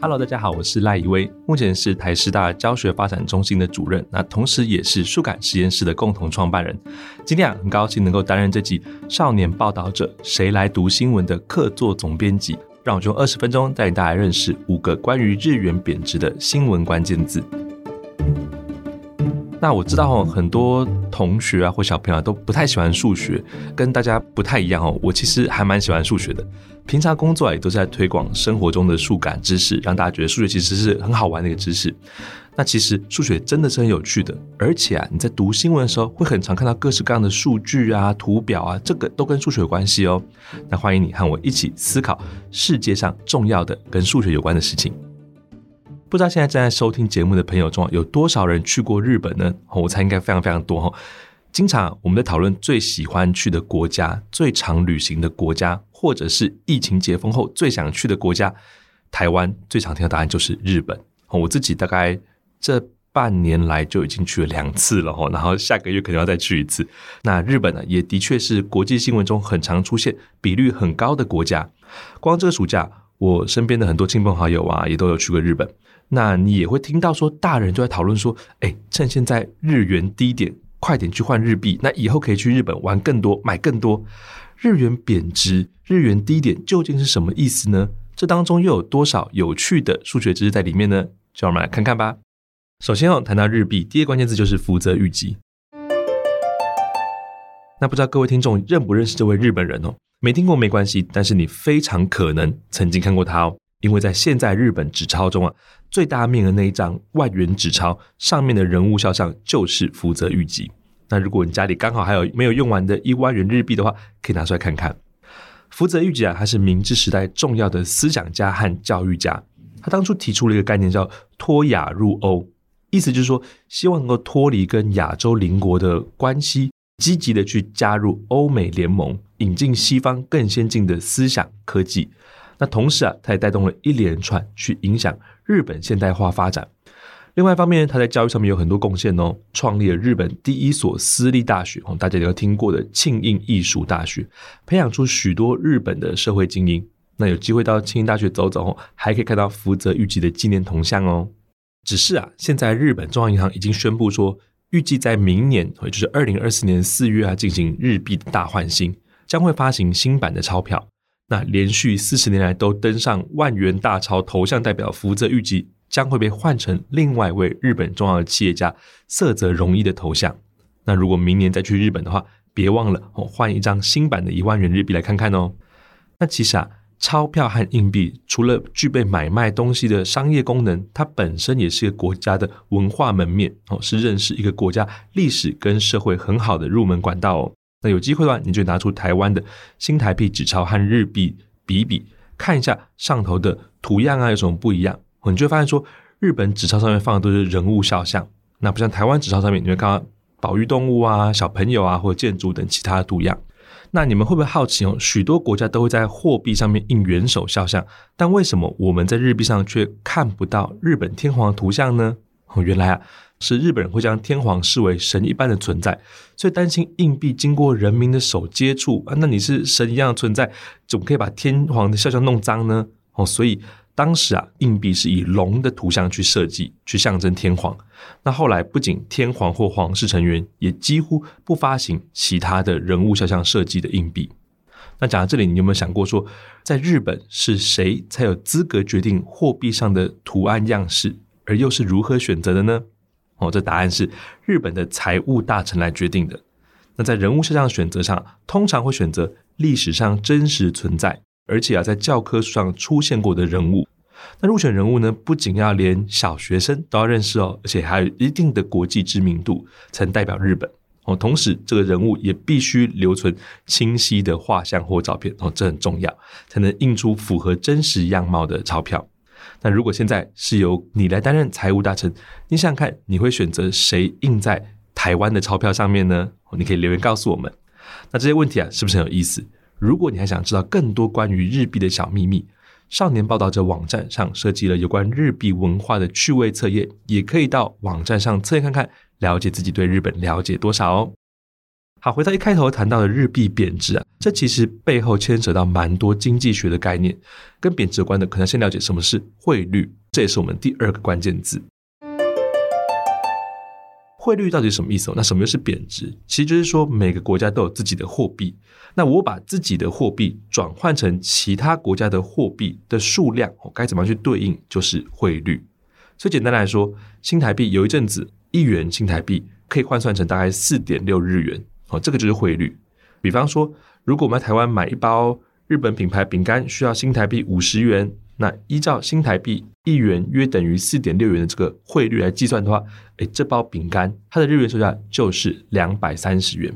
Hello，大家好，我是赖以威，目前是台师大教学发展中心的主任，那同时也是数感实验室的共同创办人。今天啊，很高兴能够担任这集《少年报道者谁来读新闻》的客座总编辑，让我用二十分钟带领大家认识五个关于日元贬值的新闻关键字。那我知道哦，很多同学啊或小朋友都不太喜欢数学，跟大家不太一样哦。我其实还蛮喜欢数学的，平常工作也都是在推广生活中的数感知识，让大家觉得数学其实是很好玩的一个知识。那其实数学真的是很有趣的，而且啊，你在读新闻的时候会很常看到各式各样的数据啊、图表啊，这个都跟数学有关系哦。那欢迎你和我一起思考世界上重要的跟数学有关的事情。不知道现在正在收听节目的朋友中有多少人去过日本呢？我猜应该非常非常多哈。经常我们在讨论最喜欢去的国家、最常旅行的国家，或者是疫情解封后最想去的国家，台湾最常听的答案就是日本。我自己大概这半年来就已经去了两次了哈，然后下个月可能要再去一次。那日本呢，也的确是国际新闻中很常出现、比率很高的国家。光这个暑假，我身边的很多亲朋好友啊，也都有去过日本。那你也会听到说，大人就在讨论说，哎，趁现在日元低点，快点去换日币，那以后可以去日本玩更多，买更多。日元贬值，日元低点究竟是什么意思呢？这当中又有多少有趣的数学知识在里面呢？就让我们来看看吧。首先哦，谈到日币，第一个关键字就是福泽諭吉。那不知道各位听众认不认识这位日本人哦？没听过没关系，但是你非常可能曾经看过他哦。因为在现在日本纸钞中啊，最大面额那一张万元纸钞上面的人物肖像就是福泽谕吉。那如果你家里刚好还有没有用完的一万元日币的话，可以拿出来看看。福泽谕吉啊，他是明治时代重要的思想家和教育家。他当初提出了一个概念叫“脱亚入欧”，意思就是说，希望能够脱离跟亚洲邻国的关系，积极的去加入欧美联盟，引进西方更先进的思想科技。那同时啊，他也带动了一连串去影响日本现代化发展。另外一方面，他在教育上面有很多贡献哦，创立了日本第一所私立大学哦，大家都有听过的庆应艺术大学，培养出许多日本的社会精英。那有机会到庆应大学走走，还可以看到福泽谕吉的纪念铜像哦。只是啊，现在日本中央银行已经宣布说，预计在明年，也就是二零二四年四月啊，进行日币的大换新，将会发行新版的钞票。那连续四十年来都登上万元大钞头像代表福泽諭吉，将会被换成另外一位日本重要的企业家涩泽荣一的头像。那如果明年再去日本的话，别忘了哦，换一张新版的一万元日币来看看哦。那其实啊，钞票和硬币除了具备买卖东西的商业功能，它本身也是一个国家的文化门面哦，是认识一个国家历史跟社会很好的入门管道哦。那有机会的话，你就拿出台湾的新台币纸钞和日币比比，看一下上头的图样啊有什么不一样。你就会发现说，日本纸钞上面放的都是人物肖像，那不像台湾纸钞上面，你会看到保育动物啊、小朋友啊或者建筑等其他的图样。那你们会不会好奇哦？许多国家都会在货币上面印元首肖像，但为什么我们在日币上却看不到日本天皇的图像呢？哦，原来啊。是日本人会将天皇视为神一般的存在，所以担心硬币经过人民的手接触啊，那你是神一样的存在，怎么可以把天皇的肖像弄脏呢？哦，所以当时啊，硬币是以龙的图像去设计，去象征天皇。那后来不仅天皇或皇室成员，也几乎不发行其他的人物肖像设计的硬币。那讲到这里，你有没有想过说，在日本是谁才有资格决定货币上的图案样式，而又是如何选择的呢？哦，这答案是日本的财务大臣来决定的。那在人物肖像选择上，通常会选择历史上真实存在，而且啊，在教科书上出现过的人物。那入选人物呢，不仅要连小学生都要认识哦，而且还有一定的国际知名度，才能代表日本。哦，同时这个人物也必须留存清晰的画像或照片，哦，这很重要，才能印出符合真实样貌的钞票。那如果现在是由你来担任财务大臣，你想想看，你会选择谁印在台湾的钞票上面呢？你可以留言告诉我们。那这些问题啊，是不是很有意思？如果你还想知道更多关于日币的小秘密，少年报道者网站上设计了有关日币文化的趣味测验，也可以到网站上测验看看，了解自己对日本了解多少哦。回到一开头谈到的日币贬值啊，这其实背后牵扯到蛮多经济学的概念，跟贬值有关的，可能先了解什么是汇率，这也是我们第二个关键字。汇率到底什么意思？哦那什么又是贬值？其实就是说每个国家都有自己的货币，那我把自己的货币转换成其他国家的货币的数量，我该怎么去对应？就是汇率。所以简单来说，新台币有一阵子一元新台币可以换算成大概四点六日元，哦，这个就是汇率。比方说，如果我们在台湾买一包日本品牌饼干，需要新台币五十元。那依照新台币一元约等于四点六元的这个汇率来计算的话，诶，这包饼干它的日元售价就是两百三十元。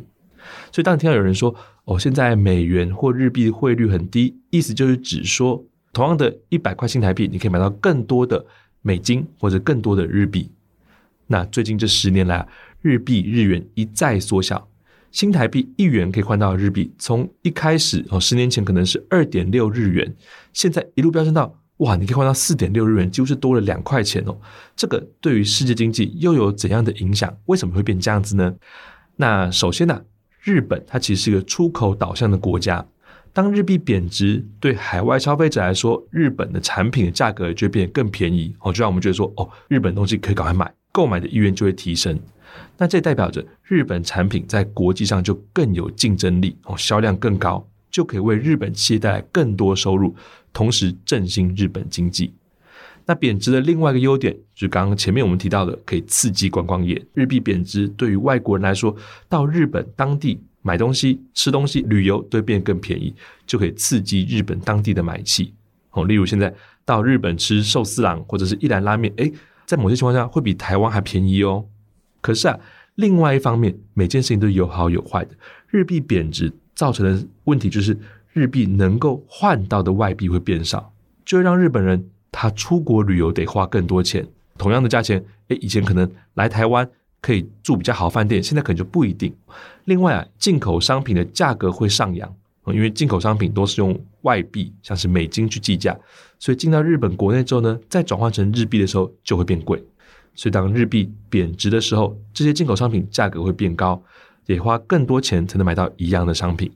所以当你听到有人说哦，现在美元或日币汇率很低，意思就是指说，同样的一百块新台币，你可以买到更多的美金或者更多的日币。那最近这十年来，日币日元一再缩小，新台币一元可以换到日币，从一开始哦，十年前可能是二点六日元。现在一路飙升到哇，你可以换到四点六日元，几乎是多了两块钱哦。这个对于世界经济又有怎样的影响？为什么会变这样子呢？那首先呢、日本它其实是一个出口导向的国家，当日币贬值，对海外消费者来说，日本的产品的价格就会变得更便宜哦，就让我们觉得说哦，日本东西可以赶快买，购买的意愿就会提升。那这代表着日本产品在国际上就更有竞争力哦，销量更高。就可以为日本企业带来更多收入，同时振兴日本经济。那贬值的另外一个优点，就是刚刚前面我们提到的，可以刺激观光业。日币贬值对于外国人来说，到日本当地买东西、吃东西、旅游都变得更便宜，就可以刺激日本当地的买气。哦，例如现在到日本吃寿司郎或者是一兰拉面，诶，在某些情况下会比台湾还便宜哦。可是啊，另外一方面，每件事情都有好有坏的。日币贬值。造成的问题就是日币能够换到的外币会变少，就会让日本人他出国旅游得花更多钱。同样的价钱，诶，以前可能来台湾可以住比较好饭店，现在可能就不一定。另外啊，进口商品的价格会上扬，因为进口商品都是用外币，像是美金去计价，所以进到日本国内之后呢，再转换成日币的时候就会变贵。所以当日币贬值的时候，这些进口商品价格会变高。得花更多钱才能买到一样的商品，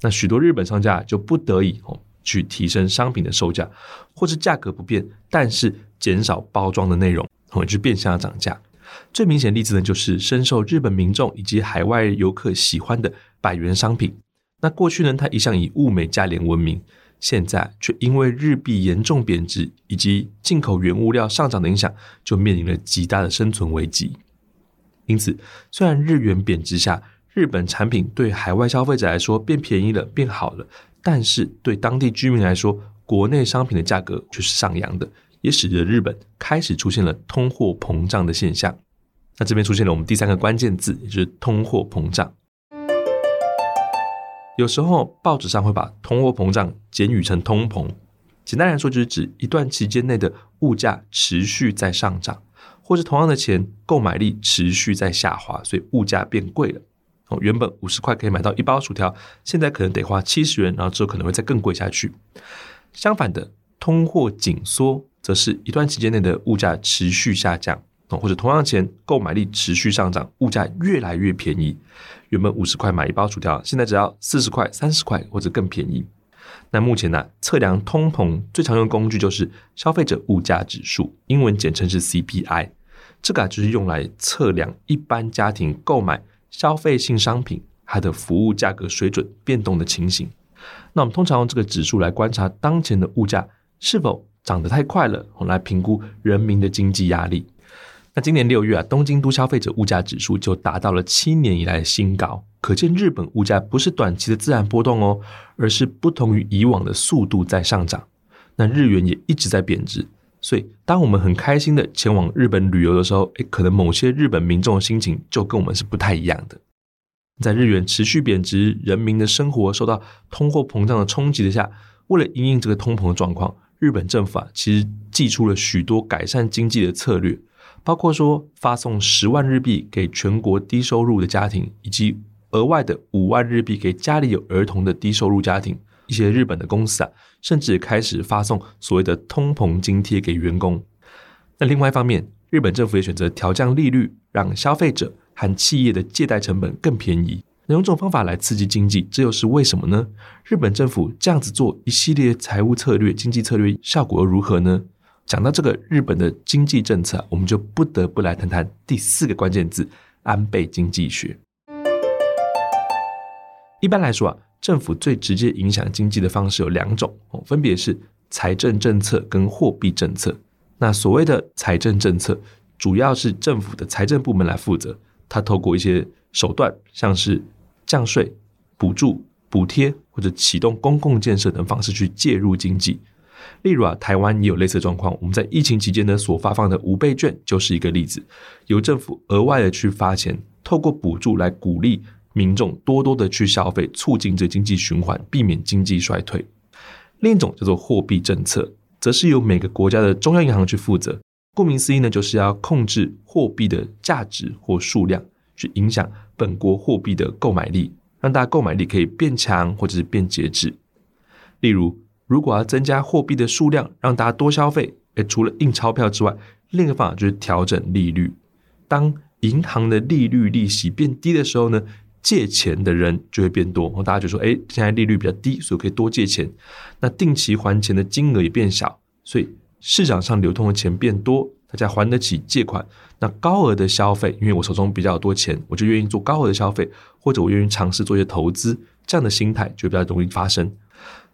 那许多日本商家就不得已哦去提升商品的售价，或是价格不变，但是减少包装的内容，哦就变相涨价。最明显的例子呢，就是深受日本民众以及海外游客喜欢的百元商品。那过去呢，它一向以物美价廉闻名，现在却因为日币严重贬值以及进口原物料上涨的影响，就面临了极大的生存危机。因此，虽然日元贬值下，日本产品对海外消费者来说变便宜了、变好了，但是对当地居民来说，国内商品的价格却是上扬的，也使得日本开始出现了通货膨胀的现象。那这边出现了我们第三个关键字，也就是通货膨胀。有时候报纸上会把通货膨胀简语成通膨，简单来说就是指一段期间内的物价持续在上涨。或是同样的钱，购买力持续在下滑，所以物价变贵了。哦，原本五十块可以买到一包薯条，现在可能得花七十元，然后之后可能会再更贵下去。相反的，通货紧缩则是一段期间内的物价持续下降，或者同样钱购买力持续上涨，物价越来越便宜。原本五十块买一包薯条，现在只要四十块、三十块或者更便宜。那目前呢，测量通膨最常用工具就是消费者物价指数，英文简称是 CPI。这个啊，就是用来测量一般家庭购买消费性商品它的服务价格水准变动的情形。那我们通常用这个指数来观察当前的物价是否涨得太快了，来评估人民的经济压力。那今年六月啊，东京都消费者物价指数就达到了七年以来的新高，可见日本物价不是短期的自然波动哦，而是不同于以往的速度在上涨。那日元也一直在贬值，所以当我们很开心的前往日本旅游的时候，诶，可能某些日本民众的心情就跟我们是不太一样的。在日元持续贬值，人民的生活受到通货膨胀的冲击的下，为了因应这个通膨的状况，日本政府啊其实祭出了许多改善经济的策略。包括说发送十万日币给全国低收入的家庭，以及额外的五万日币给家里有儿童的低收入家庭。一些日本的公司啊，甚至开始发送所谓的通膨津贴给员工。那另外一方面，日本政府也选择调降利率，让消费者和企业的借贷成本更便宜。那用这种方法来刺激经济，这又是为什么呢？日本政府这样子做一系列财务策略、经济策略效果如何呢？讲到这个日本的经济政策，我们就不得不来谈谈第四个关键字——安倍经济学。一般来说啊，政府最直接影响经济的方式有两种，分别是财政政策跟货币政策。那所谓的财政政策，主要是政府的财政部门来负责，它透过一些手段，像是降税、补助、补贴或者启动公共建设等方式去介入经济。例如啊，台湾也有类似状况。我们在疫情期间呢，所发放的五倍券就是一个例子，由政府额外的去发钱，透过补助来鼓励民众多多的去消费，促进这经济循环，避免经济衰退。另一种叫做货币政策，则是由每个国家的中央银行去负责。顾名思义呢，就是要控制货币的价值或数量，去影响本国货币的购买力，让大家购买力可以变强或者是变节制。例如，如果要增加货币的数量，让大家多消费，诶，除了印钞票之外，另一个方法就是调整利率。当银行的利率利息变低的时候呢，借钱的人就会变多，然后大家就说，诶，现在利率比较低，所以可以多借钱。那定期还钱的金额也变小，所以市场上流通的钱变多，大家还得起借款。那高额的消费，因为我手中比较多钱，我就愿意做高额的消费，或者我愿意尝试做一些投资，这样的心态就比较容易发生。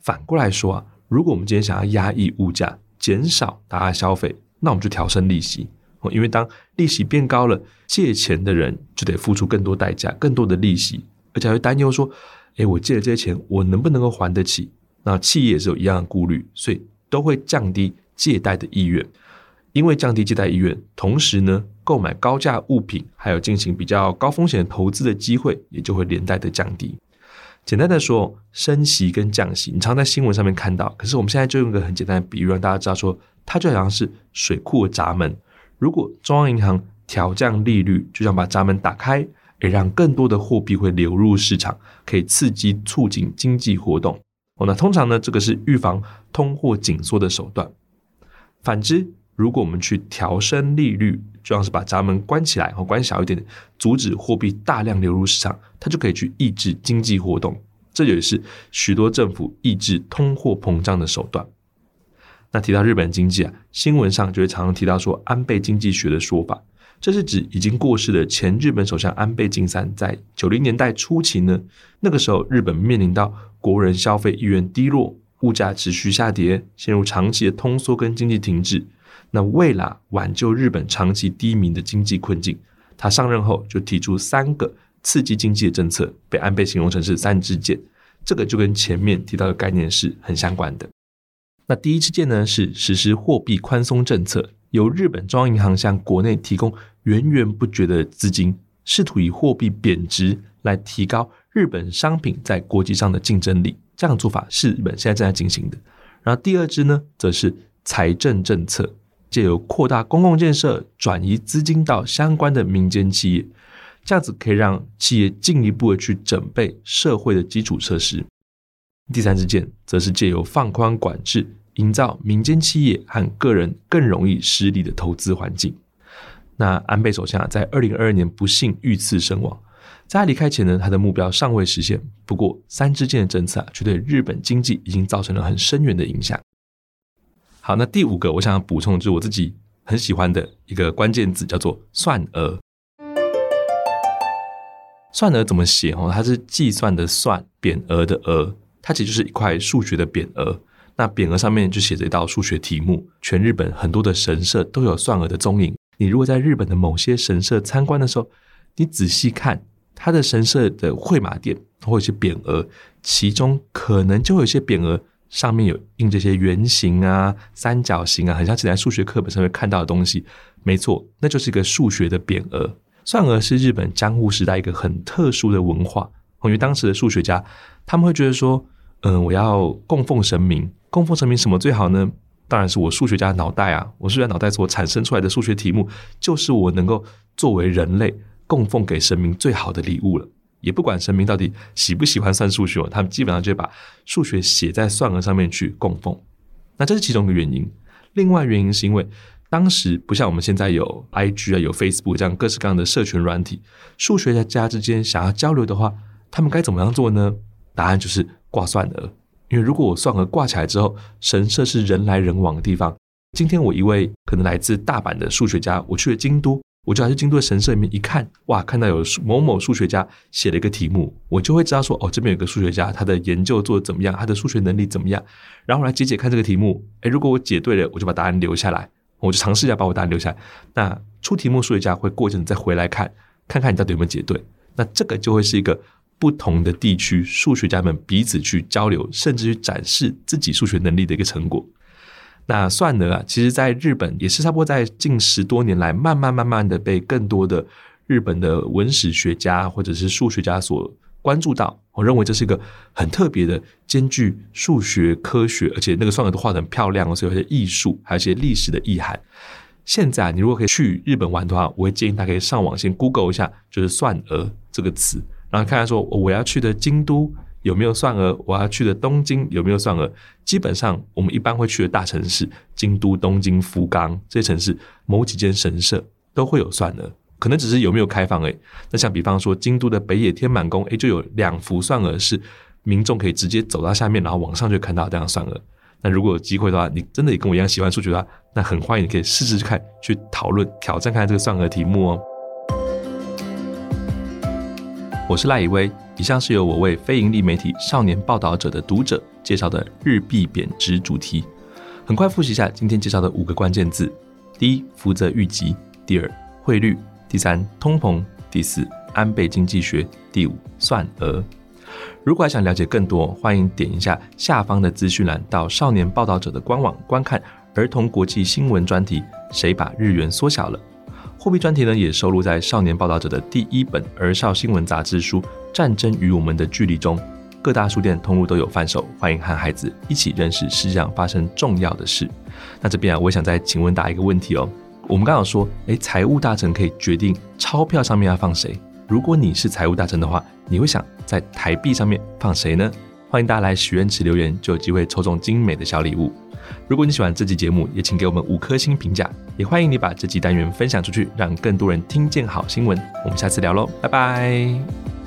反过来说啊，如果我们今天想要压抑物价，减少大家消费，那我们就调升利息。因为当利息变高了，借钱的人就得付出更多代价，更多的利息，而且还会担忧说：“诶，我借了这些钱，我能不能够还得起？”那企业也是有一样的顾虑，所以都会降低借贷的意愿。因为降低借贷意愿，同时呢，购买高价物品还有进行比较高风险投资的机会，也就会连带的降低。简单的说，升息跟降息，你常在新闻上面看到。可是我们现在就用个很简单的比喻，让大家知道说，它就好像是水库的闸门。如果中央银行调降利率，就想把闸门打开，也让更多的货币会流入市场，可以刺激促进经济活动。哦，那通常呢，这个是预防通货紧缩的手段。反之，如果我们去调升利率，就像是把闸门关起来，或关小一点，阻止货币大量流入市场，它就可以去抑制经济活动。这也是许多政府抑制通货膨胀的手段。那提到日本经济啊，新闻上就会常常提到说安倍经济学的说法，这是指已经过世的前日本首相安倍晋三在九零年代初期呢，那个时候日本面临到国人消费意愿低落，物价持续下跌，陷入长期的通缩跟经济停滞。那为了挽救日本长期低迷的经济困境，他上任后就提出三个刺激经济的政策，被安倍形容成是三支箭。这个就跟前面提到的概念是很相关的。那第一支箭呢，是实施货币宽松政策，由日本中央银行向国内提供源源不绝的资金，试图以货币贬值来提高日本商品在国际上的竞争力。这样的做法是日本现在正在进行的。然后第二支呢，则是财政政策，借由扩大公共建设，转移资金到相关的民间企业。这样子可以让企业进一步的去整备社会的基础设施。第三支箭则是借由放宽管制，营造民间企业和个人更容易施力的投资环境。那安倍首相在二零二二年不幸遇刺身亡，在他离开前呢，他的目标尚未实现。不过三支箭的政策啊却对日本经济已经造成了很深远的影响。好，那第五个我想要补充就是我自己很喜欢的一个关键字，叫做算额。算额怎么写？哦，它是计算的算，匾额的额，它其实就是一块数学的匾额。那匾额上面就写着一道数学题目。全日本很多的神社都有算额的踪影。你如果在日本的某些神社参观的时候，你仔细看它的神社的会马殿，会有一些匾额，其中可能就有一些匾额上面有印这些圆形啊、三角形啊，很像在数学课本上面看到的东西。没错，那就是一个数学的匾额。算额是日本江户时代一个很特殊的文化，因为当时的数学家他们会觉得说，嗯，我要供奉神明，供奉神明什么最好呢？当然是我数学家的脑袋啊！我数学脑袋所产生出来的数学题目，就是我能够作为人类供奉给神明最好的礼物了。也不管神明到底喜不喜欢算数学，他们基本上就把数学写在算额上面去供奉。那这是其中一个原因，另外原因是因为。当时不像我们现在有 IG 啊，有 Facebook 这样各式各样的社群软体，数学家之间想要交流的话，他们该怎么样做呢？答案就是挂算额。因为如果我算额挂起来之后，神社是人来人往的地方。今天我一位可能来自大阪的数学家，我去了京都，我就要去京都的神社里面一看，哇，看到有某某数学家写了一个题目，我就会知道说，哦，这边有个数学家，他的研究做的怎么样，他的数学能力怎么样，然后来解解看这个题目。诶，如果我解对了，我就把答案留下来，我就尝试一下把我答案留下来。那出题目数学家会过一阵再回来看，看看你到底有没有解对。那这个就会是一个。不同的地区数学家们彼此去交流，甚至去展示自己数学能力的一个成果。那算额啊，其实在日本也是差不多在近十多年来，慢慢慢慢的被更多的日本的文史学家或者是数学家所关注到。我认为这是一个很特别的，兼具数学科学，而且那个算额都画得很漂亮，所以有些艺术，还有一些历史的意涵。现在你如果可以去日本玩的话，我会建议大家可以上网先 Google 一下，就是算额这个词。然后看看说，我要去的京都有没有算额？我要去的东京有没有算额？基本上，我们一般会去的大城市，京都、东京、福冈这些城市，某几间神社都会有算额，可能只是有没有开放诶。那像比方说，京都的北野天满宫，诶，就有两幅算额是民众可以直接走到下面，然后往上就看到这样算额。那如果有机会的话，你真的也跟我一样喜欢数学的话，那很欢迎你可以试试看，去讨论、挑战看看这个算额题目哦。我是赖以威，以上是由我为非营利媒体少年报道者的读者介绍的日币贬值主题。很快复习一下今天介绍的五个关键字：第一，福泽谕吉；第二，汇率；第三，通膨；第四，安倍经济学；第五，算额。如果还想了解更多，欢迎点一下下方的资讯栏，到少年报道者的官网观看儿童国际新闻专题《谁把日元缩小了》。货币专题呢，也收录在《少年报道者》的第一本儿少新闻杂志书《战争与我们的距离》中，各大书店通路都有贩售，欢迎和孩子一起认识世界上发生重要的事。那这边啊，我想再请问大家一个问题哦，我们刚刚说，诶，财务大臣可以决定钞票上面要放谁？如果你是财务大臣的话，你会想在台币上面放谁呢？欢迎大家来许愿池留言，就有机会抽中精美的小礼物。如果你喜欢这期节目，也请给我们五颗星评价，也欢迎你把这期单元分享出去，让更多人听见好新闻。我们下次聊喽，拜拜。